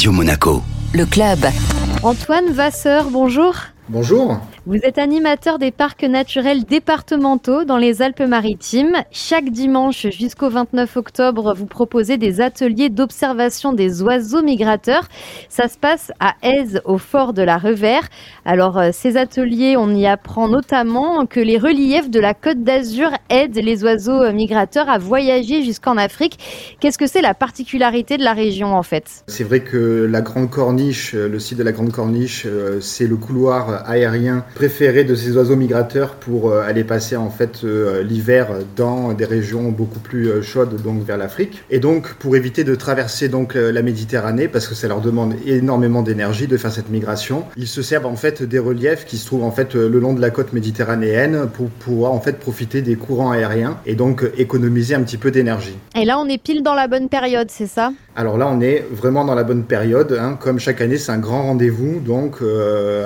Radio Monaco. Le club. Antoine Vasseur, bonjour. Bonjour. Vous êtes animateur des parcs naturels départementaux dans les Alpes-Maritimes. Chaque dimanche jusqu'au 29 octobre, vous proposez des ateliers d'observation des oiseaux migrateurs. Ça se passe à Aise, au fort de la Revère. Alors, euh, ces ateliers, on y apprend notamment que les reliefs de la Côte d'Azur aident les oiseaux euh, migrateurs à voyager jusqu'en Afrique. Qu'est-ce que c'est la particularité de la région en fait? C'est vrai que la Grande Corniche, euh, le site de la Grande Corniche, c'est le couloir aérien préféré de ces oiseaux migrateurs pour euh, aller passer en fait euh, l'hiver dans des régions beaucoup plus euh, chaudes donc vers l'Afrique. Et donc pour éviter de traverser donc la Méditerranée parce que ça leur demande énormément d'énergie de faire cette migration ils se servent en fait des reliefs qui se trouvent en fait le long de la côte méditerranéenne pour pouvoir en fait profiter des courants aériens et donc économiser un petit peu d'énergie. Et là on est pile dans la bonne période c'est ça? Alors là on est vraiment dans la bonne période hein. comme chaque année c'est un grand rendez-vous donc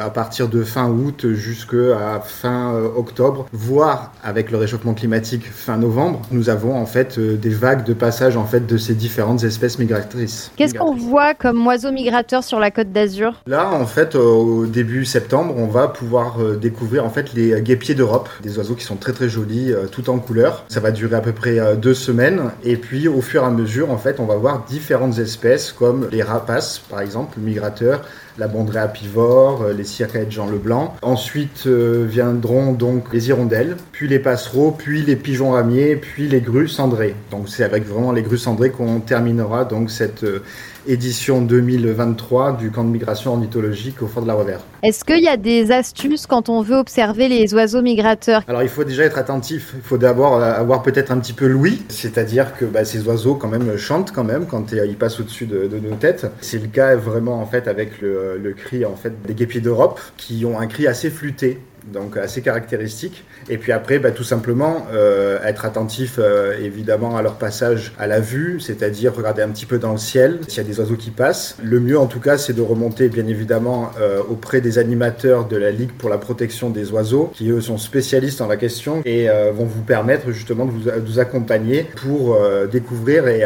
à partir de fin août jusqu'à fin euh, octobre, voire avec le réchauffement climatique fin novembre, nous avons en fait euh, des vagues de passage en fait de ces différentes espèces migratrices. Qu'est-ce qu'on voit comme oiseaux migrateurs sur la côte d'Azur? Là, en fait, au début septembre, on va pouvoir euh, découvrir en fait les guépiers d'Europe, des oiseaux qui sont très très jolis, tout en couleur. Ça va durer à peu près deux semaines, et puis au fur et à mesure, en fait, on va voir différentes espèces comme les rapaces, par exemple, migrateurs, la bondrée apivore, les circaètes Jean Leblanc. Ensuite euh, viendront donc les hirondelles, puis les passereaux, puis les pigeons ramiers, puis les grues cendrées. Donc c'est avec vraiment les grues cendrées qu'on terminera donc cette euh, édition 2023 du camp de migration ornithologique au fort de la Revère. Est-ce qu'il y a des astuces quand on veut observer les oiseaux migrateurs? Alors il faut déjà être attentif. Il faut d'abord euh, avoir peut-être un petit peu l'ouïe, c'est-à-dire que bah, ces oiseaux quand même chantent quand même quand ils passent au-dessus de, nos têtes. C'est le cas vraiment en fait avec le, le cri en fait des guépiers d'Europe qui ont un cri assez flûté donc assez caractéristique. Et puis après, bah, tout simplement, euh, être attentif euh, évidemment à leur passage à la vue, c'est-à-dire regarder un petit peu dans le ciel s'il y a des oiseaux qui passent. Le mieux en tout cas, c'est de remonter bien évidemment euh, auprès des animateurs de la Ligue pour la protection des oiseaux, qui eux sont spécialistes en la question et vont vous permettre justement de vous, accompagner pour découvrir et,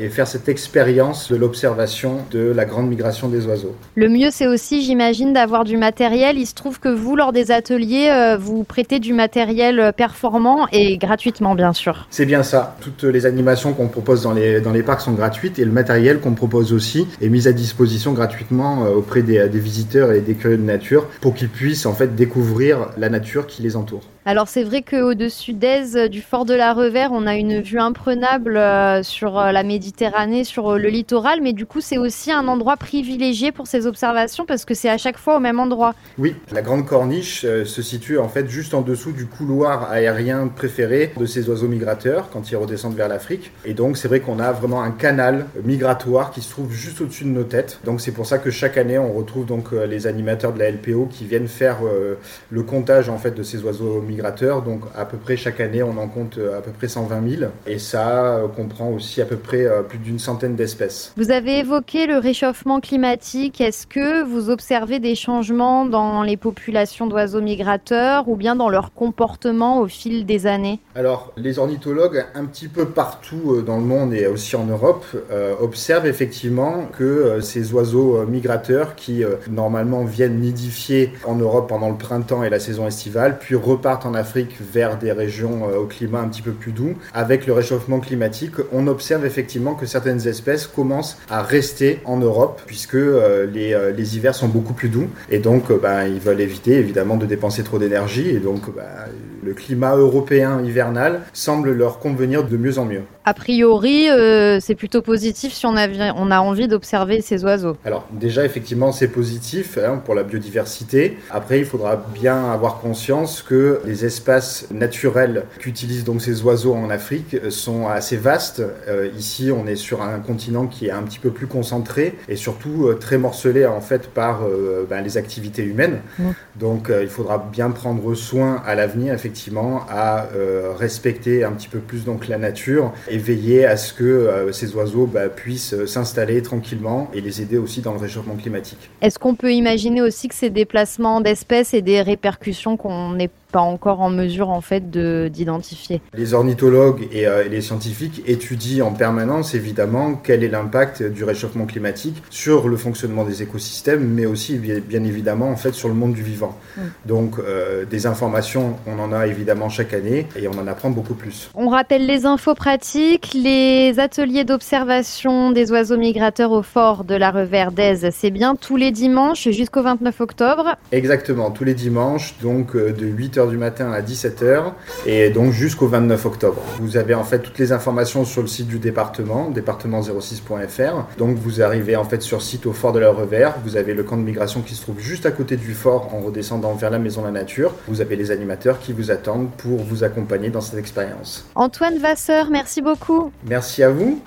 et, faire cette expérience de l'observation de la grande migration des oiseaux. Le mieux, c'est aussi, j'imagine, d'avoir du matériel. Il se trouve que vous, lors des ateliers, euh, vous prêtez du matériel euh, performant et gratuitement, bien sûr. C'est bien ça. Toutes les animations qu'on propose dans les, dans les parcs sont gratuites et le matériel qu'on propose aussi est mis à disposition gratuitement euh, auprès des, des visiteurs et des curieux de nature pour qu'ils puissent en fait découvrir la nature qui les entoure. Alors c'est vrai qu'au-dessus d'Aise, du fort de la Revère, on a une vue imprenable sur la Méditerranée, sur le littoral, mais du coup c'est aussi un endroit privilégié pour ces observations parce que c'est à chaque fois au même endroit. Oui, la Grande Corniche se situe en fait juste en dessous du couloir aérien préféré de ces oiseaux migrateurs quand ils redescendent vers l'Afrique. Et donc c'est vrai qu'on a vraiment un canal migratoire qui se trouve juste au-dessus de nos têtes. Donc c'est pour ça que chaque année on retrouve donc euh, les animateurs de la LPO qui viennent faire euh, le comptage en fait de ces oiseaux migrateurs. Donc à peu près chaque année on en compte euh, à peu près 120 000 et ça comprend aussi à peu près plus d'une centaine d'espèces. Vous avez évoqué le réchauffement climatique. Est-ce que vous observez des changements dans les populations d'oiseaux migrateurs ou bien dans leur comportement au fil des années Alors, les ornithologues, un petit peu partout euh, dans le monde et aussi en Europe, euh, observent effectivement que euh, ces oiseaux migrateurs qui normalement viennent nidifier en Europe pendant le printemps et la saison estivale, puis repartent en Afrique vers des régions au climat un petit peu plus doux, avec le réchauffement climatique, on observe effectivement que certaines espèces commencent à rester en Europe puisque les, hivers sont beaucoup plus doux. Et donc bah, ils veulent éviter évidemment de dépenser trop d'énergie et donc bah, le climat européen hivernal semble leur convenir de mieux en mieux. A priori, euh, c'est plutôt positif si on a, on a envie d'observer ces oiseaux. Alors déjà, effectivement, c'est positif hein, pour la biodiversité. Après, il faudra bien avoir conscience que les espaces naturels qu'utilisent donc ces oiseaux en Afrique sont assez vastes. Euh, ici, on est sur un continent qui est un petit peu plus concentré et surtout euh, très morcelé en fait par ben, les activités humaines. Donc, il faudra bien prendre soin à l'avenir, effectivement, à respecter un petit peu plus donc la nature et veiller à ce que euh, ces oiseaux bah, puissent euh, s'installer tranquillement et les aider aussi dans le réchauffement climatique. Est-ce qu'on peut imaginer aussi que ces déplacements d'espèces et des répercussions qu'on n'est pas encore en mesure en fait d'identifier. Les ornithologues et, et, les scientifiques étudient en permanence évidemment quel est l'impact du réchauffement climatique sur le fonctionnement des écosystèmes, mais aussi bien évidemment en fait sur le monde du vivant. Donc des informations, on en a évidemment chaque année et on en apprend beaucoup plus. On rappelle les infos pratiques, les ateliers d'observation des oiseaux migrateurs au fort de la Revers d'Aise, c'est bien tous les dimanches jusqu'au 29 octobre. Exactement, tous les dimanches, donc euh, de 8h du matin à 17h et donc jusqu'au 29 octobre. Vous avez en fait toutes les informations sur le site du département, département06.fr. Donc vous arrivez en fait sur site au fort de la Revers, vous avez le camp de migration qui se trouve juste à côté du fort en redescendant vers la maison de la nature. Vous avez les animateurs qui vous attendent pour vous accompagner dans cette expérience. Antoine Vasseur, merci beaucoup. Merci à vous.